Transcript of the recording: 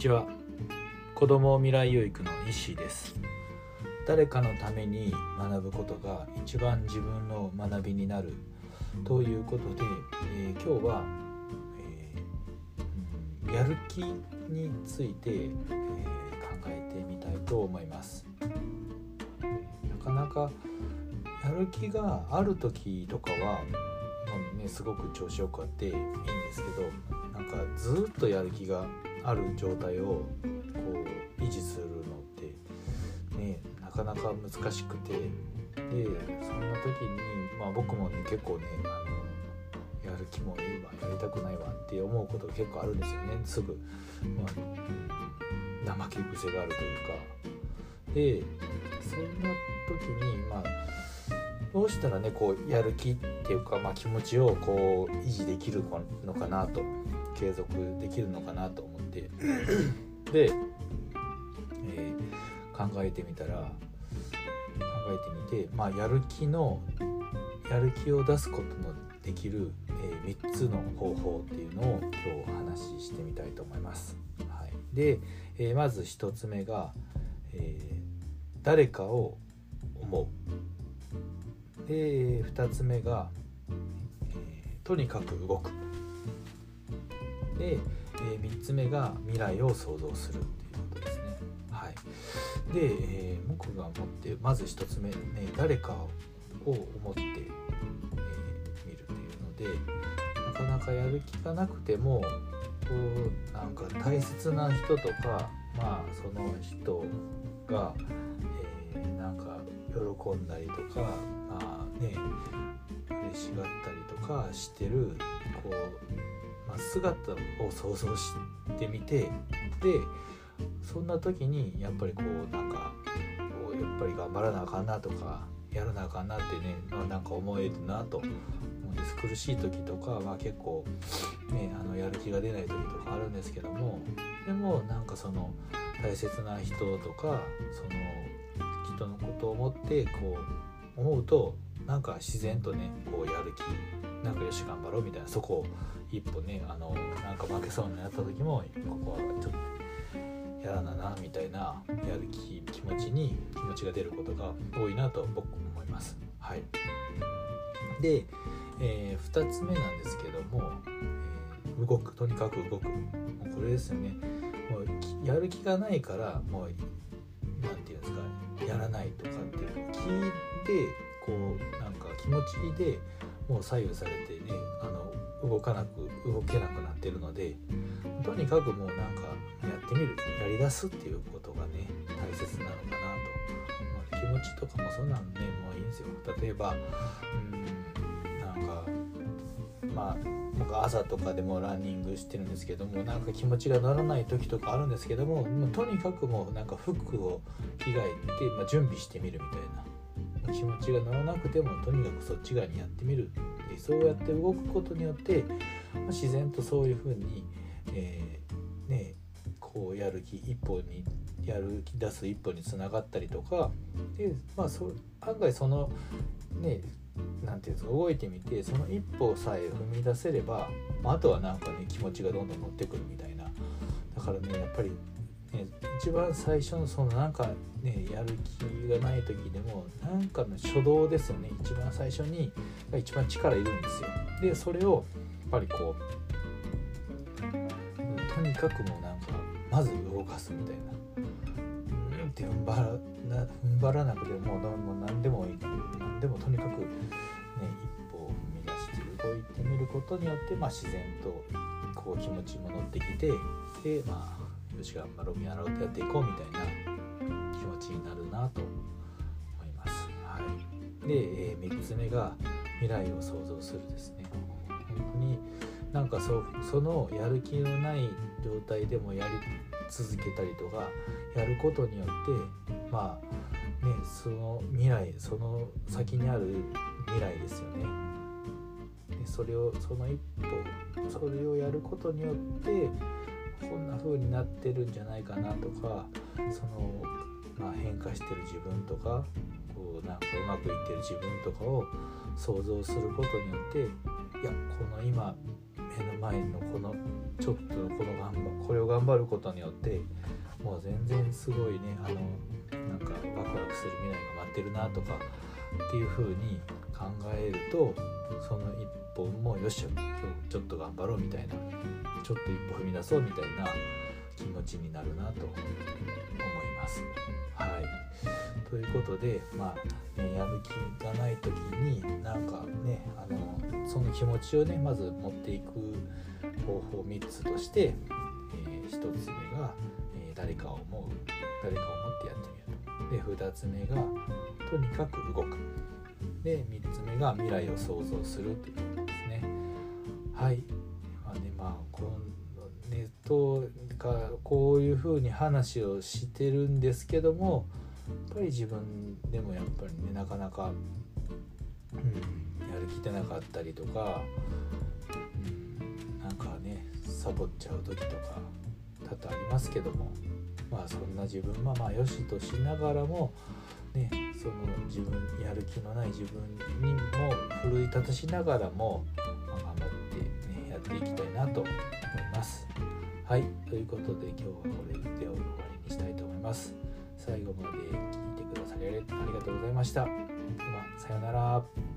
ちは。子ども未来養育の石井です。誰かのために学ぶことが一番自分の学びになるということで、えー、今日は、えー、やる気について、えー、考えてみたいと思います。なかなかやる気がある時とかはね、すごく調子よくあっていいんですけどなんかずっとやる気がある状態をこう維持するのってねなかなか難しくて。でそんな時に、まあ、僕もね結構ねあのやる気もいいわやりたくないわって思うことが結構あるんですよね。すぐ、まあ、怠け癖があるというか。でそんな時にまあどうしたらねこうやる気っていうか、まあ、気持ちをこう維持できるのかなと。継続できるのかなと思って で、えー、考えてみたら考えてみて、まあ、やる気のやる気を出すことのできる、えー、3つの方法っていうのを今日お話ししてみたいと思います。はい、で、えー、まず1つ目が、え誰かを思う。で2つ目が、えとにかく動く。で、えー、3つ目が未来を想像するっていうことですね。はい、で、えー、僕が思ってまず1つ目、ね、誰かを思って、えー、見るっていうのでなかなかやる気がなくてもこうなんか大切な人とかまあその人が、えー、なんか喜んだりとかまあね嬉しがったりとかしてるこう、姿を想像してみてでそんな時にやっぱりこうなんかこうやっぱり頑張らなあかんなとかやらなあかんなってねなんか思えるなと思うんです。苦しい時とかは結構ねあのやる気が出ない時とかあるんですけどもでもなんかその大切な人とかその人のことを思ってこう思うとなんか自然とねこうやる気なんかよし頑張ろうみたいなそこを一歩ねあのなんか負けそうになった時もここはちょっとやらななみたいなやる気気持ちに気持ちが出ることが多いなと僕思います。はい、で、えー、2つ目なんですけども、えー、動くとにかく動く。もうこれですよね。もうやる気がないからもう何て言うんですかやらないとかっていう聞いてこうなんか気持ちでもう左右されてねあの動かなく動けなくなってるのでとにかくもうなんかやってみるやりだすっていうことがね大切なのかなと、まあ、気持ちとかもそんなんねもういいんですよ。例えばうんなんかまあ僕朝とかでもランニングしてるんですけどもなんか気持ちが乗らない時とかあるんですけどももうとにかくもうなんか服を着替えて、まあ、準備してみるみたいな。気持ちが乗らなくてもとにかくそっち側にやってみるでそうやって動くことによって、まあ、自然とそういうふうに、えー、ねこうやる気一歩にやる気出す一歩につながったりとかで、まあ、そ案外そのねなんていうんですか動いてみてその一歩さえ踏み出せれば、まあ、あとはなんかね気持ちがどんどん乗ってくるみたいな。だからねやっぱりね、一番最初のそのなんかねやる気がない時でもなんかの初動ですよね。一番最初にが一番力いるんですよ。でそれをやっぱりこうとにかくもうなんかまず動かすみたいな。うんって踏ん張らな踏ん張らなくてももう何でもいい何でもとにかくね一歩を踏み出して動いてみることによって、まあ、自然とこう気持ちも乗ってきてでまあよし頑張ろう見習うとやっていこうみたいな気持ちになるなと思います。はい、で、えー、3つ目が未来を想像するですね。本当になんかそそのやる気のない状態でもやり続けたりとかやることによってまあねその未来その先にある未来ですよね。でそれをその一歩それをやることによってこんな風になってるんじゃないかなとかその、まあ、変化してる自分とかこうなんかうまくいってる自分とかを想像することによっていやこの今目の前のこのちょっとこの頑張これを頑張ることによってもう全然すごいねあのなんかワクワクする未来が待ってるなとかっていう風に考えるとその一本もよし今日ちょっと頑張ろうみたいなちょっと一歩踏み出そうみたいな気持ちになるなと思います。はい。ということでまあ、ね、やる気がない時になんかねあのその気持ちをねまず持っていく方法3つとして、えー、1つ目が、えー、誰かを思う。誰かを思ってやってみる。で2つ目がとにかく動く。で3つ目が未来を想像するということですね。はい。まあねまあこのネットがこういうふうに話をしてるんですけどもやっぱり自分でもやっぱりねなかなか、うん、やる気出なかったりとか、うん、なんかねサボっちゃう時とか多々ありますけども。まあそんな自分はまあよしとしながらもねその自分やる気のない自分にも奮い立たしながらも、まあ、頑張ってねやっていきたいなと思います。はいということで今日はこれで終わりにしたいと思います。最後まで聞いてくださりありがとうございました。ではさようなら。